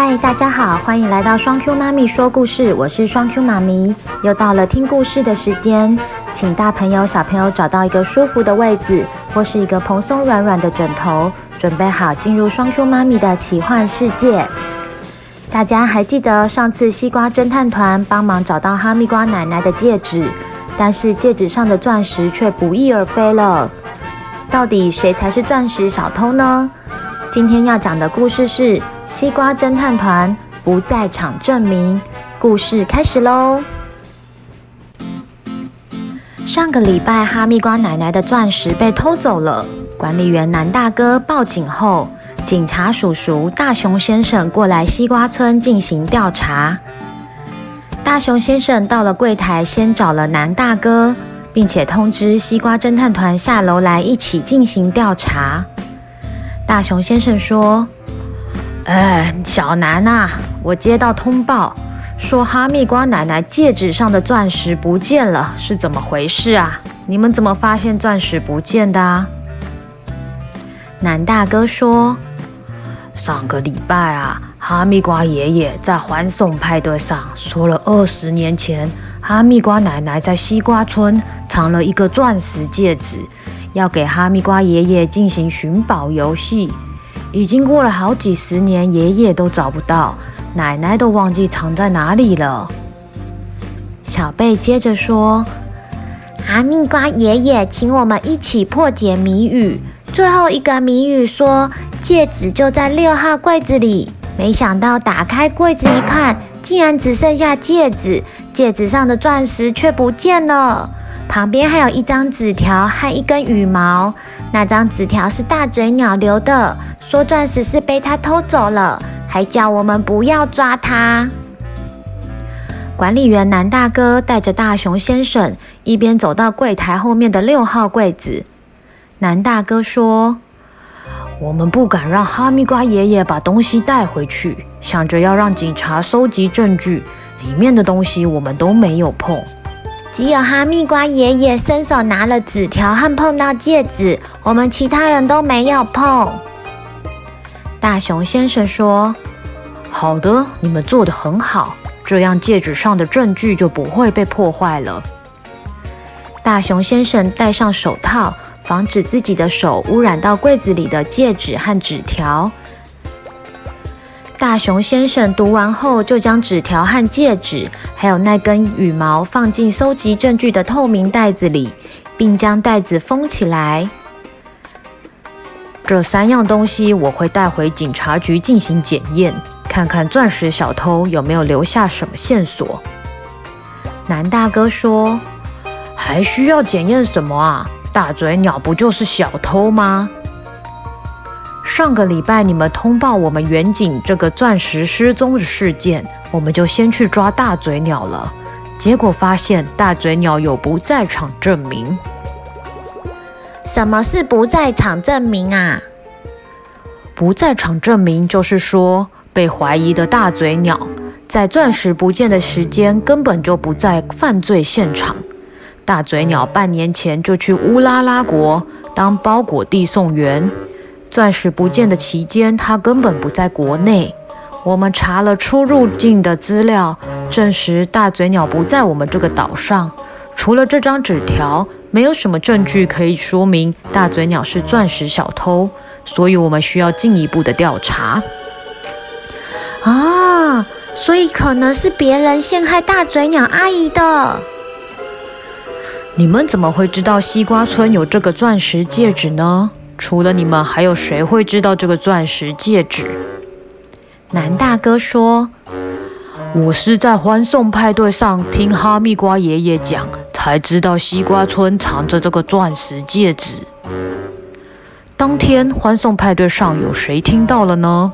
嗨，大家好，欢迎来到双 Q 妈咪说故事，我是双 Q 妈咪，又到了听故事的时间，请大朋友小朋友找到一个舒服的位置，或是一个蓬松软软的枕头，准备好进入双 Q 妈咪的奇幻世界。大家还记得上次西瓜侦探团帮忙找到哈密瓜奶奶的戒指，但是戒指上的钻石却不翼而飞了，到底谁才是钻石小偷呢？今天要讲的故事是《西瓜侦探团不在场证明》。故事开始喽！上个礼拜，哈密瓜奶奶的钻石被偷走了。管理员南大哥报警后，警察叔叔大熊先生过来西瓜村进行调查。大熊先生到了柜台，先找了南大哥，并且通知西瓜侦探团下楼来一起进行调查。大熊先生说：“哎，小南呐，我接到通报，说哈密瓜奶奶戒指上的钻石不见了，是怎么回事啊？你们怎么发现钻石不见的啊？”南大哥说：“上个礼拜啊，哈密瓜爷爷在欢送派对上说了，二十年前哈密瓜奶奶在西瓜村藏了一个钻石戒指。”要给哈密瓜爷爷进行寻宝游戏，已经过了好几十年，爷爷都找不到，奶奶都忘记藏在哪里了。小贝接着说：“哈密瓜爷爷请我们一起破解谜语，最后一个谜语说戒指就在六号柜子里，没想到打开柜子一看，竟然只剩下戒指，戒指上的钻石却不见了。”旁边还有一张纸条和一根羽毛，那张纸条是大嘴鸟留的，说钻石是被他偷走了，还叫我们不要抓他。管理员南大哥带着大熊先生一边走到柜台后面的六号柜子。南大哥说：“我们不敢让哈密瓜爷爷把东西带回去，想着要让警察收集证据，里面的东西我们都没有碰。”只有哈密瓜爷爷伸手拿了纸条和碰到戒指，我们其他人都没有碰。大熊先生说：“好的，你们做得很好，这样戒指上的证据就不会被破坏了。”大熊先生戴上手套，防止自己的手污染到柜子里的戒指和纸条。大熊先生读完后，就将纸条和戒指，还有那根羽毛放进搜集证据的透明袋子里，并将袋子封起来。这三样东西我会带回警察局进行检验，看看钻石小偷有没有留下什么线索。南大哥说：“还需要检验什么啊？大嘴鸟不就是小偷吗？”上个礼拜你们通报我们远景这个钻石失踪的事件，我们就先去抓大嘴鸟了。结果发现大嘴鸟有不在场证明。什么是不在场证明啊？不在场证明就是说，被怀疑的大嘴鸟在钻石不见的时间根本就不在犯罪现场。大嘴鸟半年前就去乌拉拉国当包裹递送员。钻石不见的期间，他根本不在国内。我们查了出入境的资料，证实大嘴鸟不在我们这个岛上。除了这张纸条，没有什么证据可以说明大嘴鸟是钻石小偷，所以我们需要进一步的调查。啊，所以可能是别人陷害大嘴鸟阿姨的。你们怎么会知道西瓜村有这个钻石戒指呢？除了你们，还有谁会知道这个钻石戒指？南大哥说：“我是在欢送派对上听哈密瓜爷爷讲，才知道西瓜村藏着这个钻石戒指。当天欢送派对上有谁听到了呢？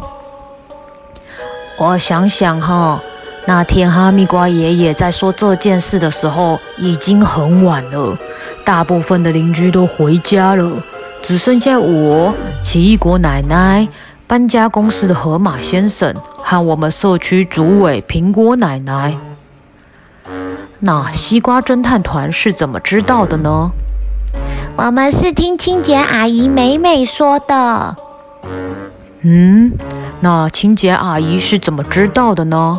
我想想哈，那天哈密瓜爷爷在说这件事的时候已经很晚了，大部分的邻居都回家了。”只剩下我、奇异果奶奶、搬家公司的河马先生和我们社区主委苹果奶奶。那西瓜侦探团是怎么知道的呢？我们是听清洁阿姨美美说的。嗯，那清洁阿姨是怎么知道的呢？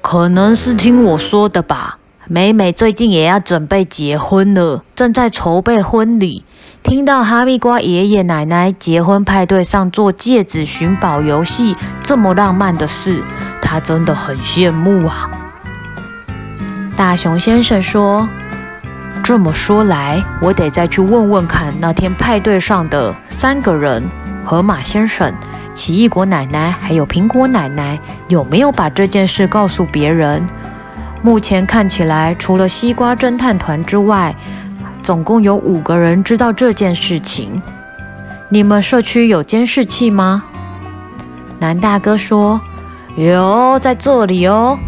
可能是听我说的吧。美美最近也要准备结婚了，正在筹备婚礼。听到哈密瓜爷爷奶奶结婚派对上做戒指寻宝游戏这么浪漫的事，她真的很羡慕啊。大熊先生说：“这么说来，我得再去问问看那天派对上的三个人——河马先生、奇异果奶奶还有苹果奶奶，有没有把这件事告诉别人？目前看起来，除了西瓜侦探团之外，总共有五个人知道这件事情。你们社区有监视器吗？”南大哥说：“有，在这里哦。”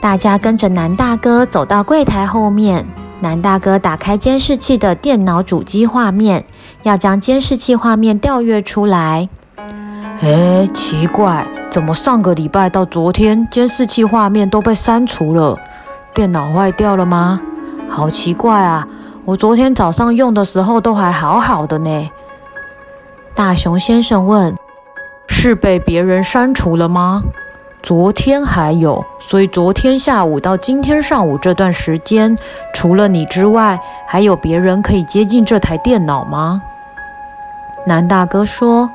大家跟着南大哥走到柜台后面。南大哥打开监视器的电脑主机画面，要将监视器画面调阅出来。哎，奇怪，怎么上个礼拜到昨天，监视器画面都被删除了？电脑坏掉了吗？好奇怪啊！我昨天早上用的时候都还好好的呢。大熊先生问：“是被别人删除了吗？”昨天还有，所以昨天下午到今天上午这段时间，除了你之外，还有别人可以接近这台电脑吗？南大哥说：“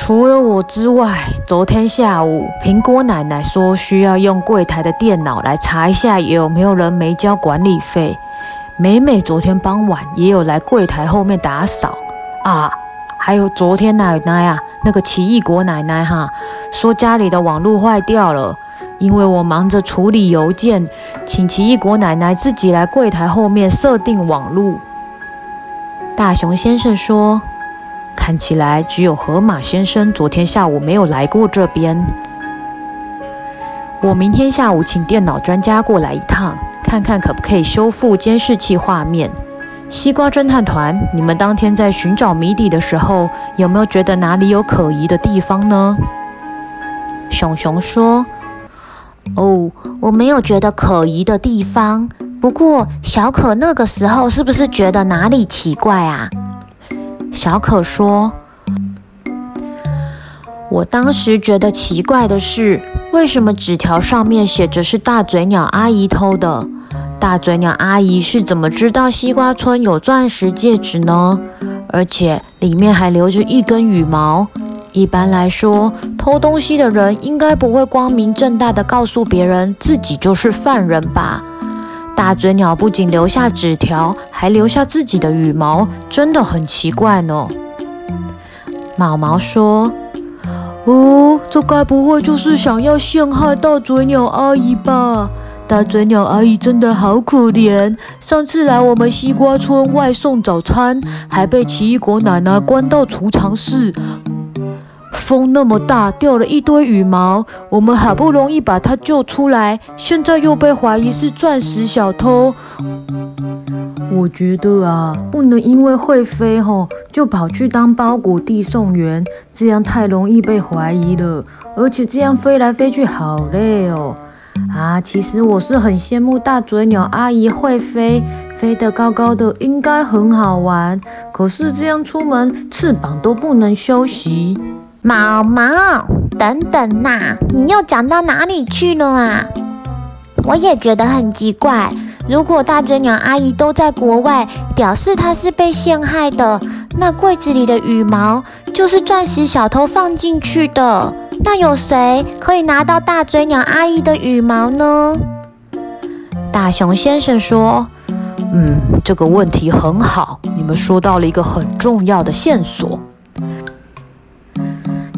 除了我之外，昨天下午苹果奶奶说需要用柜台的电脑来查一下有没有人没交管理费。美美昨天傍晚也有来柜台后面打扫啊。”还有昨天奶奶啊，那个奇异果奶奶哈，说家里的网络坏掉了，因为我忙着处理邮件，请奇异果奶奶自己来柜台后面设定网络。大熊先生说：“看起来只有河马先生昨天下午没有来过这边。我明天下午请电脑专家过来一趟，看看可不可以修复监视器画面。”西瓜侦探团，你们当天在寻找谜底的时候，有没有觉得哪里有可疑的地方呢？熊熊说：“哦，我没有觉得可疑的地方。不过小可那个时候是不是觉得哪里奇怪啊？”小可说：“我当时觉得奇怪的是，为什么纸条上面写着是大嘴鸟阿姨偷的？”大嘴鸟阿姨是怎么知道西瓜村有钻石戒指呢？而且里面还留着一根羽毛。一般来说，偷东西的人应该不会光明正大的告诉别人自己就是犯人吧？大嘴鸟不仅留下纸条，还留下自己的羽毛，真的很奇怪呢。毛毛说：“哦，这该不会就是想要陷害大嘴鸟阿姨吧？”大嘴鸟阿姨真的好可怜，上次来我们西瓜村外送早餐，还被奇异果奶奶关到储藏室。风那么大，掉了一堆羽毛，我们好不容易把它救出来，现在又被怀疑是钻石小偷。我觉得啊，不能因为会飞吼，就跑去当包裹递送员，这样太容易被怀疑了，而且这样飞来飞去好累哦。啊，其实我是很羡慕大嘴鸟阿姨会飞，飞得高高的，应该很好玩。可是这样出门，翅膀都不能休息。毛毛，等等呐，你又讲到哪里去了啊？我也觉得很奇怪，如果大嘴鸟阿姨都在国外，表示她是被陷害的，那柜子里的羽毛就是钻石小偷放进去的。那有谁可以拿到大嘴鸟阿姨的羽毛呢？大熊先生说：“嗯，这个问题很好，你们说到了一个很重要的线索。”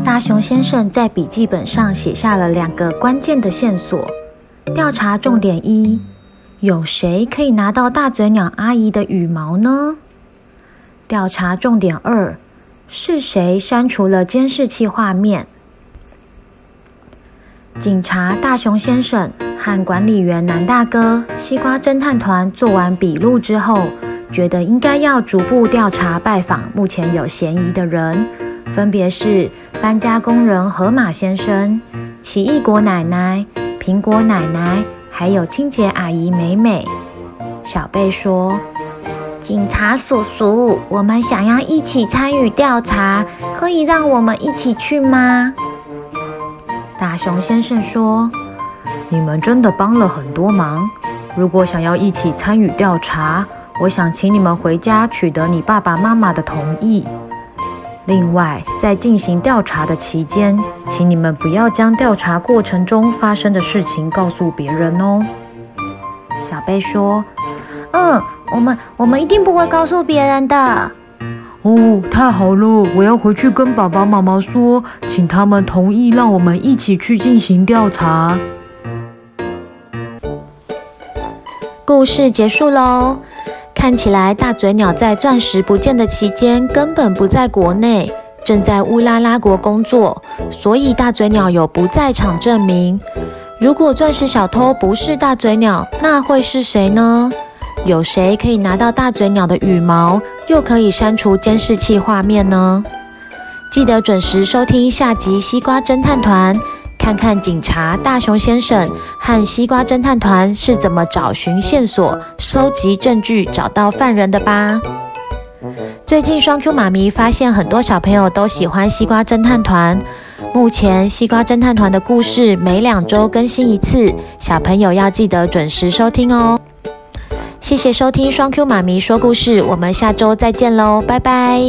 大熊先生在笔记本上写下了两个关键的线索：调查重点一，有谁可以拿到大嘴鸟阿姨的羽毛呢？调查重点二，是谁删除了监视器画面？警察大熊先生和管理员南大哥、西瓜侦探团做完笔录之后，觉得应该要逐步调查拜访目前有嫌疑的人，分别是搬家工人河马先生、奇异果奶奶、苹果奶奶，还有清洁阿姨美美。小贝说：“警察叔叔，我们想要一起参与调查，可以让我们一起去吗？大熊先生说：“你们真的帮了很多忙。如果想要一起参与调查，我想请你们回家取得你爸爸妈妈的同意。另外，在进行调查的期间，请你们不要将调查过程中发生的事情告诉别人哦。”小贝说：“嗯。”我们我们一定不会告诉别人的。哦，太好了！我要回去跟爸爸妈妈说，请他们同意让我们一起去进行调查。故事结束喽。看起来大嘴鸟在钻石不见的期间根本不在国内，正在乌拉拉国工作，所以大嘴鸟有不在场证明。如果钻石小偷不是大嘴鸟，那会是谁呢？有谁可以拿到大嘴鸟的羽毛，又可以删除监视器画面呢？记得准时收听下集《西瓜侦探团》，看看警察大熊先生和西瓜侦探团是怎么找寻线索、收集证据、找到犯人的吧。最近双 Q 妈咪发现很多小朋友都喜欢西瓜侦探团，目前西瓜侦探团的故事每两周更新一次，小朋友要记得准时收听哦。谢谢收听双 Q 妈咪说故事，我们下周再见喽，拜拜。